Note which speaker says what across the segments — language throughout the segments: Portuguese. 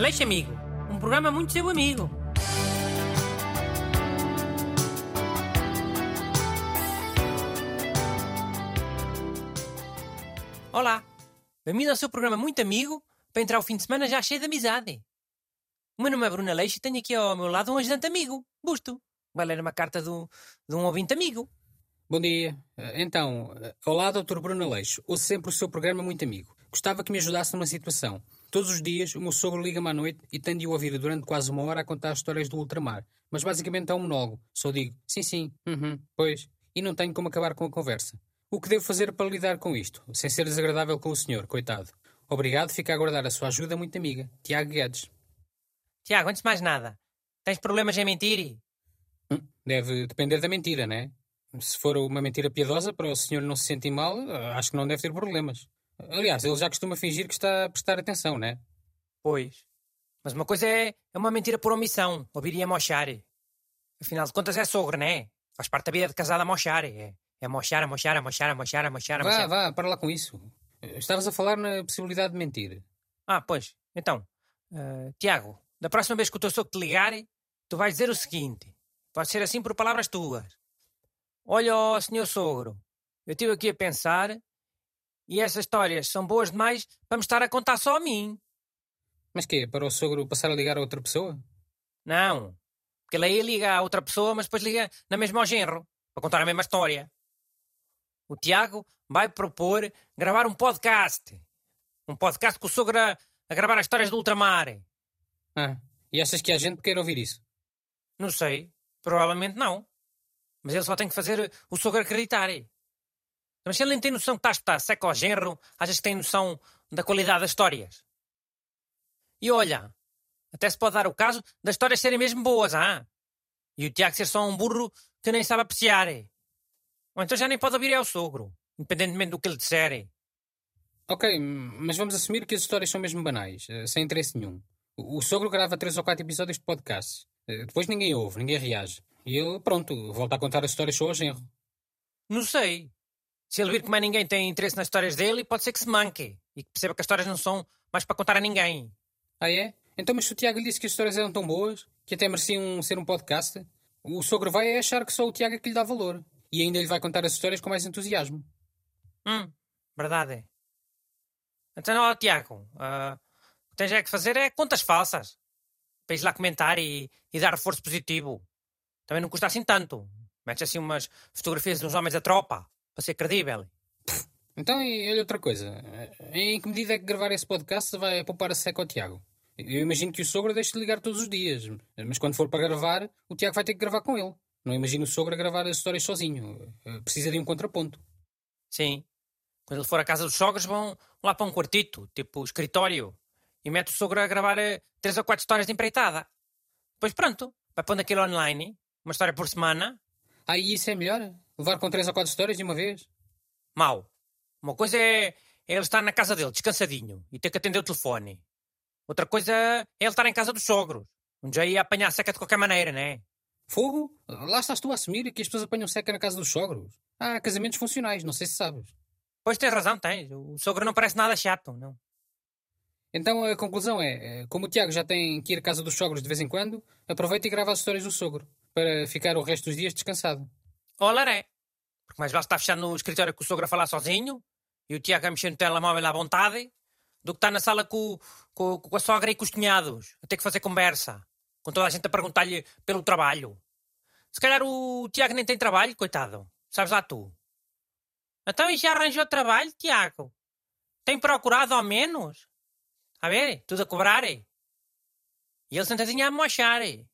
Speaker 1: Aleixo Amigo, um programa muito seu amigo. Olá, bem-vindo ao seu programa muito amigo para entrar o fim de semana já cheio de amizade. O meu nome é Bruno Aleixo e tenho aqui ao meu lado um ajudante amigo, Busto. Vai ler uma carta do, de um ouvinte amigo.
Speaker 2: Bom dia. Então, olá, Dr. Bruno Aleixo. Ouço sempre o seu programa muito amigo. Gostava que me ajudasse numa situação. Todos os dias, o meu sogro liga-me à noite e tenho de o ouvir durante quase uma hora a contar histórias do ultramar. Mas basicamente é um monólogo. Só digo, sim, sim, uhum, pois. E não tenho como acabar com a conversa. O que devo fazer para lidar com isto, sem ser desagradável com o senhor, coitado? Obrigado, fico a aguardar a sua ajuda muito amiga. Tiago Guedes.
Speaker 1: Tiago, antes de mais nada, tens problemas em mentir?
Speaker 2: Hum, deve depender da mentira, né? Se for uma mentira piedosa para o senhor não se sentir mal, acho que não deve ter problemas. Aliás, ele já costuma fingir que está a prestar atenção, né?
Speaker 1: Pois. Mas uma coisa é, é uma mentira por omissão, ouvir a mochar. Afinal de contas é sogro, né? Faz parte da vida de casada a mochar. É, é mochar, a mochar, a mochar, a mochar, a mochar, a
Speaker 2: Vá,
Speaker 1: mochar.
Speaker 2: vá, para lá com isso. Estavas a falar na possibilidade de mentir.
Speaker 1: Ah, pois. Então, eh, Tiago, da próxima vez que o teu sogro te ligar, tu vais dizer o seguinte. Pode ser assim por palavras tuas. Olha, ó, senhor sogro, eu estive aqui a pensar e essas histórias são boas demais para me estar a contar só a mim.
Speaker 2: Mas quê? Para o sogro passar a ligar a outra pessoa?
Speaker 1: Não. Porque ele aí liga a outra pessoa, mas depois liga na mesma ao genro, para contar a mesma história. O Tiago vai propor gravar um podcast. Um podcast com o sogro a, a gravar as histórias do ultramar.
Speaker 2: Ah, e achas que há gente que queira ouvir isso?
Speaker 1: Não sei. Provavelmente não. Mas ele só tem que fazer o sogro acreditar. Mas se ele nem tem noção que está seco ao genro, achas que tem noção da qualidade das histórias? E olha, até se pode dar o caso das histórias serem mesmo boas, ah? E o Tiago ser só um burro que nem sabe apreciar. Ou então já nem pode ouvir ao sogro, independentemente do que ele disser.
Speaker 2: Ok, mas vamos assumir que as histórias são mesmo banais, eh, sem interesse nenhum. O sogro grava três ou quatro episódios de podcast. Eh, Depois ninguém ouve, ninguém reage. E ele, pronto, volta a contar as histórias só ao genro.
Speaker 1: Não sei. Se ele vir que mais ninguém tem interesse nas histórias dele, pode ser que se manque. E que perceba que as histórias não são mais para contar a ninguém.
Speaker 2: Ah, é? Então, mas se o Tiago lhe disse que as histórias eram tão boas, que até mereciam ser um podcast, o sogro vai achar que só o Tiago é que lhe dá valor. E ainda lhe vai contar as histórias com mais entusiasmo.
Speaker 1: Hum, verdade. Então, ó, Tiago, ah, o que tens é que fazer é contas falsas. Para ir lá comentar e, e dar reforço positivo. Também não custa assim tanto. Metes assim umas fotografias de uns homens da tropa, para ser credível.
Speaker 2: Então, e olha outra coisa. Em que medida é que gravar esse podcast vai poupar a seca ao Tiago? Eu imagino que o sogro deixe de ligar todos os dias, mas quando for para gravar, o Tiago vai ter que gravar com ele. Não imagino o sogro a gravar as histórias sozinho. Eh, Precisa de um contraponto.
Speaker 1: Sim. Quando ele for à casa dos sogros, vão lá para um quartito, tipo escritório, e mete o sogro a gravar eh, três ou quatro histórias de empreitada. Depois pronto, vai pondo aquilo online, uma história por semana.
Speaker 2: Ah, e isso é melhor? Levar com três ou quatro histórias de uma vez?
Speaker 1: Mau. Uma coisa é, é ele estar na casa dele, descansadinho, e ter que atender o telefone. Outra coisa é ele estar em casa dos sogros, onde já ia apanhar seca de qualquer maneira, né?
Speaker 2: Fogo? Lá estás tu a assumir que as pessoas apanham seca na casa dos sogros. Há casamentos funcionais, não sei se sabes.
Speaker 1: Pois tens razão, tens. O sogro não parece nada chato, não.
Speaker 2: Então a conclusão é, eh, como o Tiago já tem que ir à casa dos sogros de vez em quando, aproveita e grava as histórias do sogro, para ficar o resto dos dias descansado.
Speaker 1: Olha, é. Mais vale estar fechado no escritório com o sogro a falar sozinho e o Tiago a mexer no telemóvel à vontade do que estar na sala com, com, com a sogra e com os cunhados a ter que fazer conversa, com toda a gente a perguntar-lhe pelo trabalho. Se calhar o Tiago nem tem trabalho, coitado. Sabes lá tu. Então e já arranjou trabalho, Tiago? Tem procurado ao menos? A ver, tudo a cobrar? E ele sentadinho a mochar. E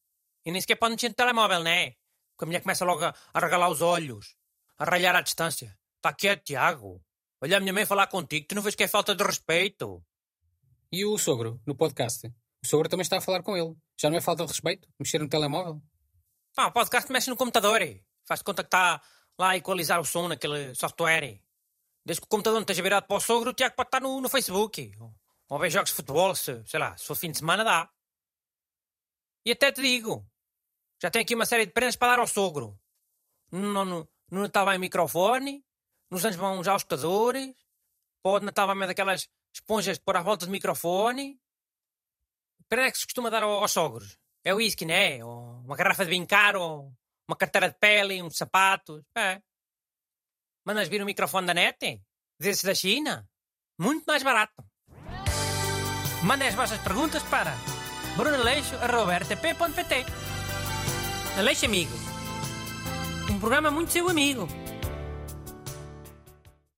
Speaker 1: nem sequer pode mexer no telemóvel, né? Porque a mulher começa logo a, a regalar os olhos, a ralhar à distância. Está quieto, Tiago. Olha a minha mãe falar contigo, tu não vês que é falta de respeito.
Speaker 2: E o sogro, no podcast? O sogro também está a falar com ele. Já não é falta de respeito? Mexer no telemóvel?
Speaker 1: Pá, o podcast mexe no computador. e Faz de conta que está lá a equalizar o som naquele software. e Desde que o computador não esteja virado para o sogro, o Tiago pode estar no, no Facebook. Ou, ou ver jogos de futebol, se, sei lá, se for fim de semana dá. E até te digo, já tenho aqui uma série de prendas para dar ao sogro. No, no, no Natal vai microfone, nos anos vão já os escutadores, pode Natal vai mais daquelas esponjas de pôr à volta do microfone. Para é que se costuma dar ao- aos sogros? É o whisky, né? Ou uma garrafa de vinho caro, uma carteira de pele, uns sapatos. É. Mandas vir o microfone da net? Desses da China? Muito mais barato. Mandem as vossas perguntas para brunaleixo.rtp.pt Aleixo Amigo. Um programa muito seu amigo.